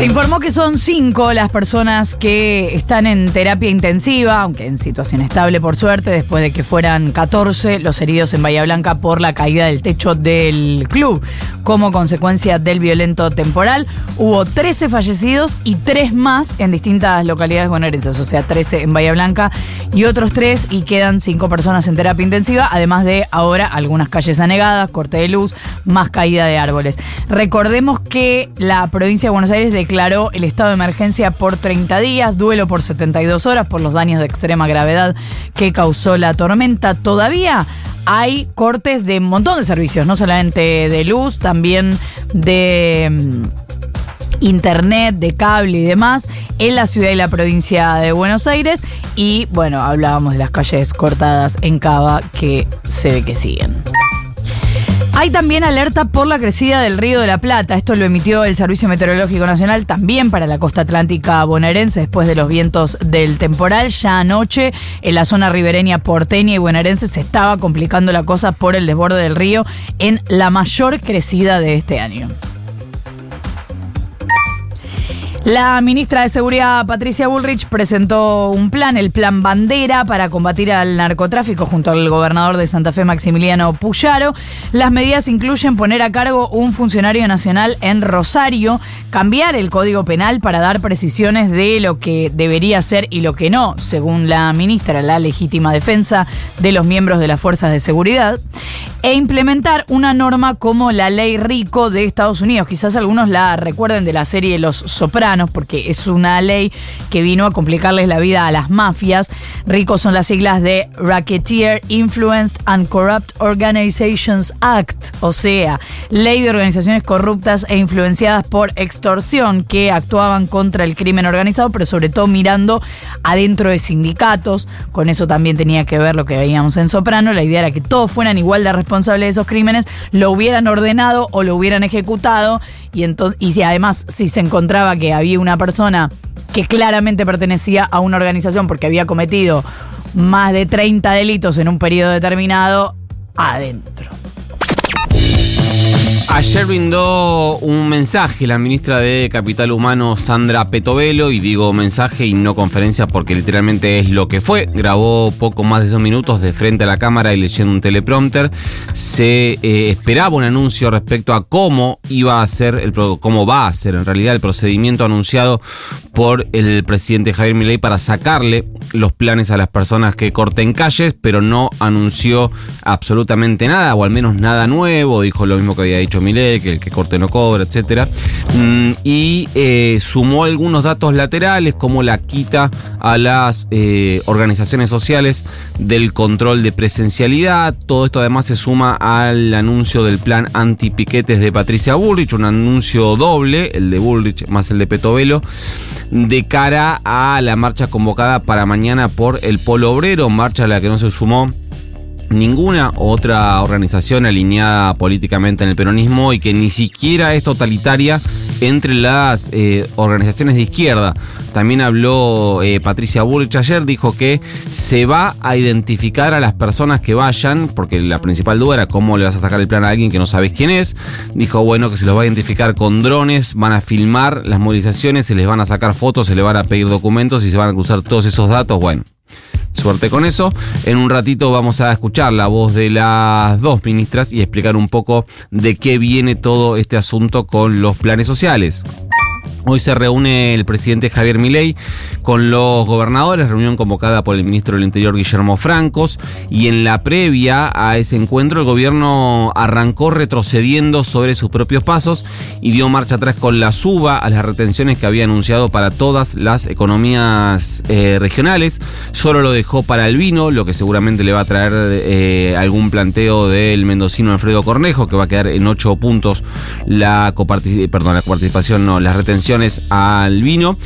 Se informó que son cinco las personas que están en terapia intensiva, aunque en situación estable por suerte, después de que fueran 14 los heridos en Bahía Blanca por la caída del techo del club. Como consecuencia del violento temporal, hubo 13 fallecidos y 3 más en distintas localidades bonaerenses, o sea, 13 en Bahía Blanca y otros 3 y quedan 5 personas en terapia intensiva, además de ahora algunas calles anegadas, corte de luz, más caída de árboles. Recordemos que la provincia de Buenos Aires declaró el estado de emergencia por 30 días, duelo por 72 horas por los daños de extrema gravedad que causó la tormenta. Todavía hay cortes de un montón de servicios, no solamente de luz, también de mm, internet, de cable y demás en la ciudad y la provincia de Buenos Aires. Y bueno, hablábamos de las calles cortadas en Cava que se ve que siguen. Hay también alerta por la crecida del río de la Plata. Esto lo emitió el Servicio Meteorológico Nacional también para la costa atlántica bonaerense después de los vientos del temporal. Ya anoche en la zona ribereña porteña y bonaerense se estaba complicando la cosa por el desborde del río en la mayor crecida de este año. La ministra de Seguridad, Patricia Bullrich, presentó un plan, el Plan Bandera, para combatir al narcotráfico junto al gobernador de Santa Fe, Maximiliano Puyaro. Las medidas incluyen poner a cargo un funcionario nacional en Rosario, cambiar el Código Penal para dar precisiones de lo que debería ser y lo que no, según la ministra, la legítima defensa de los miembros de las fuerzas de seguridad, e implementar una norma como la ley RICO de Estados Unidos. Quizás algunos la recuerden de la serie Los Sopranos porque es una ley que vino a complicarles la vida a las mafias. RICO son las siglas de Racketeer Influenced and Corrupt Organizations Act, o sea, ley de organizaciones corruptas e influenciadas por extorsión que actuaban contra el crimen organizado, pero sobre todo mirando adentro de sindicatos. Con eso también tenía que ver lo que veíamos en Soprano. La idea era que todos fueran igual de responsables de esos crímenes, lo hubieran ordenado o lo hubieran ejecutado y, y si además si se encontraba que había una persona que claramente pertenecía a una organización porque había cometido más de 30 delitos en un periodo determinado, adentro. Ayer brindó un mensaje la ministra de Capital Humano, Sandra Petovelo, y digo mensaje y no conferencia porque literalmente es lo que fue. Grabó poco más de dos minutos de frente a la cámara y leyendo un teleprompter. Se eh, esperaba un anuncio respecto a cómo iba a ser, el, cómo va a ser en realidad el procedimiento anunciado por el presidente Javier Milei para sacarle los planes a las personas que corten calles, pero no anunció absolutamente nada, o al menos nada nuevo. Dijo lo mismo que había dicho Que el que corte no cobra, etc. Mm, y eh, sumó algunos datos laterales, como la quita a las eh, organizaciones sociales del control de presencialidad. Todo esto además se suma al anuncio del plan anti-piquetes de Patricia Bullrich, un anuncio doble, el de Bullrich más el de Petovelo de cara a la marcha convocada para mañana por el Polo Obrero, marcha a la que no se sumó ninguna otra organización alineada políticamente en el peronismo y que ni siquiera es totalitaria entre las eh, organizaciones de izquierda. También habló eh, Patricia Bullrich ayer, dijo que se va a identificar a las personas que vayan, porque la principal duda era cómo le vas a sacar el plan a alguien que no sabes quién es. Dijo, bueno, que se los va a identificar con drones, van a filmar las movilizaciones, se les van a sacar fotos, se les van a pedir documentos y se van a cruzar todos esos datos. Bueno. Suerte con eso. En un ratito vamos a escuchar la voz de las dos ministras y explicar un poco de qué viene todo este asunto con los planes sociales. Hoy se reúne el presidente Javier Milei con los gobernadores, reunión convocada por el ministro del Interior Guillermo Francos, y en la previa a ese encuentro el gobierno arrancó retrocediendo sobre sus propios pasos y dio marcha atrás con la suba a las retenciones que había anunciado para todas las economías eh, regionales. Solo lo dejó para el vino, lo que seguramente le va a traer eh, algún planteo del mendocino Alfredo Cornejo, que va a quedar en ocho puntos la, perdón, la coparticipación, no, las retenciones al vino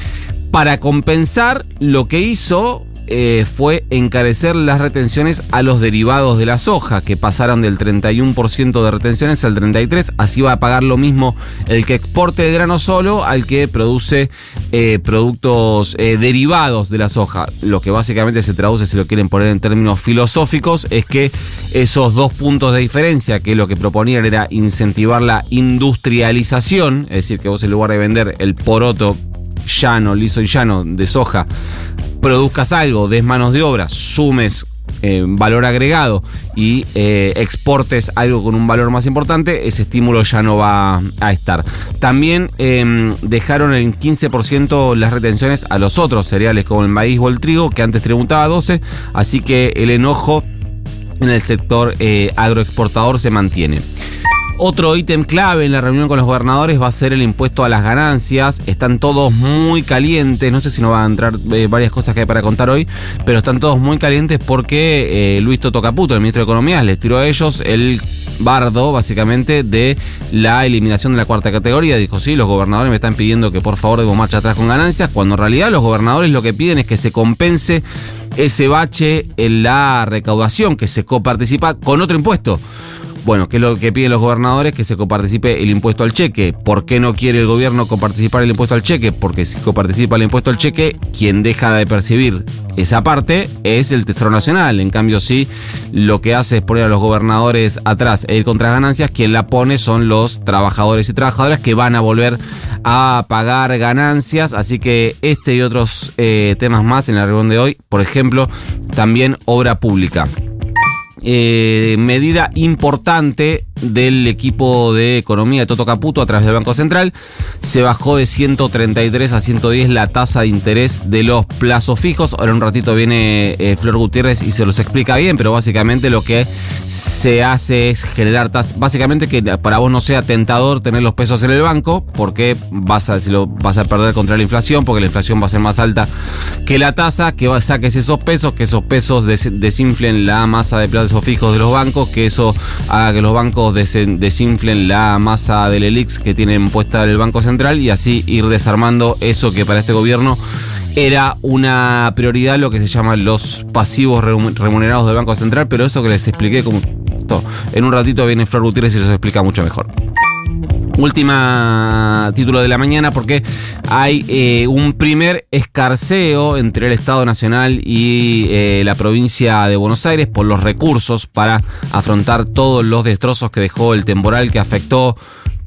para compensar lo que hizo eh, fue encarecer las retenciones a los derivados de la soja, que pasaron del 31% de retenciones al 33%. Así va a pagar lo mismo el que exporte el grano solo al que produce eh, productos eh, derivados de la soja. Lo que básicamente se traduce, si lo quieren poner en términos filosóficos, es que esos dos puntos de diferencia, que lo que proponían era incentivar la industrialización, es decir, que vos en lugar de vender el poroto llano, liso y llano de soja, produzcas algo, des manos de obra, sumes eh, valor agregado y eh, exportes algo con un valor más importante, ese estímulo ya no va a estar. También em, dejaron en 15% las retenciones a los otros cereales como el maíz o el trigo, que antes tributaba 12, así que el enojo en el sector eh, agroexportador se mantiene. Otro ítem clave en la reunión con los gobernadores va a ser el impuesto a las ganancias. Están todos muy calientes. No sé si nos va a entrar eh, varias cosas que hay para contar hoy, pero están todos muy calientes porque eh, Luis Toto Caputo, el ministro de Economía, les tiró a ellos el bardo, básicamente, de la eliminación de la cuarta categoría. Dijo, sí, los gobernadores me están pidiendo que por favor debo marcha atrás con ganancias, cuando en realidad los gobernadores lo que piden es que se compense ese bache en la recaudación, que se coparticipa con otro impuesto. Bueno, ¿qué es lo que piden los gobernadores? Que se coparticipe el impuesto al cheque. ¿Por qué no quiere el gobierno coparticipar el impuesto al cheque? Porque si coparticipa el impuesto al cheque, quien deja de percibir esa parte es el Tesoro Nacional. En cambio, sí, lo que hace es poner a los gobernadores atrás e ir contra ganancias, quien la pone son los trabajadores y trabajadoras que van a volver a pagar ganancias. Así que este y otros eh, temas más en la reunión de hoy, por ejemplo, también obra pública. Eh, medida importante del equipo de economía de Toto Caputo a través del Banco Central. Se bajó de 133 a 110 la tasa de interés de los plazos fijos. Ahora un ratito viene eh, Flor Gutiérrez y se los explica bien, pero básicamente lo que se hace es generar tasas. Básicamente que para vos no sea tentador tener los pesos en el banco, porque vas a, si vas a perder contra la inflación, porque la inflación va a ser más alta que la tasa, que saques esos pesos, que esos pesos desinflen la masa de plazos fijos de los bancos, que eso haga que los bancos desinflen la masa del ELIX que tienen puesta el Banco Central y así ir desarmando eso que para este gobierno era una prioridad, lo que se llama los pasivos remunerados del Banco Central, pero esto que les expliqué como... En un ratito viene Flor Gutiérrez y los explica mucho mejor. Última título de la mañana porque hay eh, un primer escarceo entre el Estado Nacional y eh, la provincia de Buenos Aires por los recursos para afrontar todos los destrozos que dejó el temporal que afectó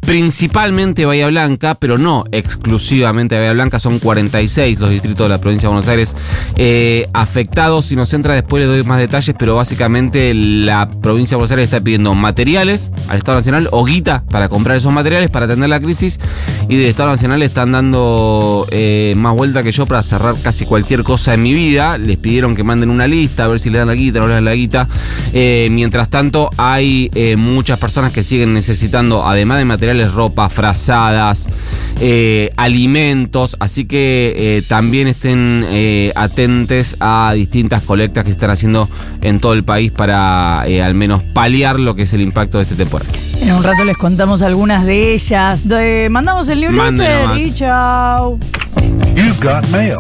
principalmente Bahía Blanca, pero no exclusivamente Bahía Blanca, son 46 los distritos de la provincia de Buenos Aires eh, afectados. Si nos entra después les doy más detalles, pero básicamente la provincia de Buenos Aires está pidiendo materiales al Estado Nacional o guita para comprar esos materiales para atender la crisis y del Estado Nacional están dando eh, más vuelta que yo para cerrar casi cualquier cosa en mi vida. Les pidieron que manden una lista a ver si le dan la guita, no le dan la guita. Eh, mientras tanto, hay muchas personas que siguen necesitando, además de materiales, ropa, frazadas, eh, alimentos, así que eh, también estén eh, atentes a distintas colectas que se están haciendo en todo el país para al menos paliar lo que es el impacto de este temporal. En un rato les contamos algunas de ellas. mandamos el libro y chao. You got mail.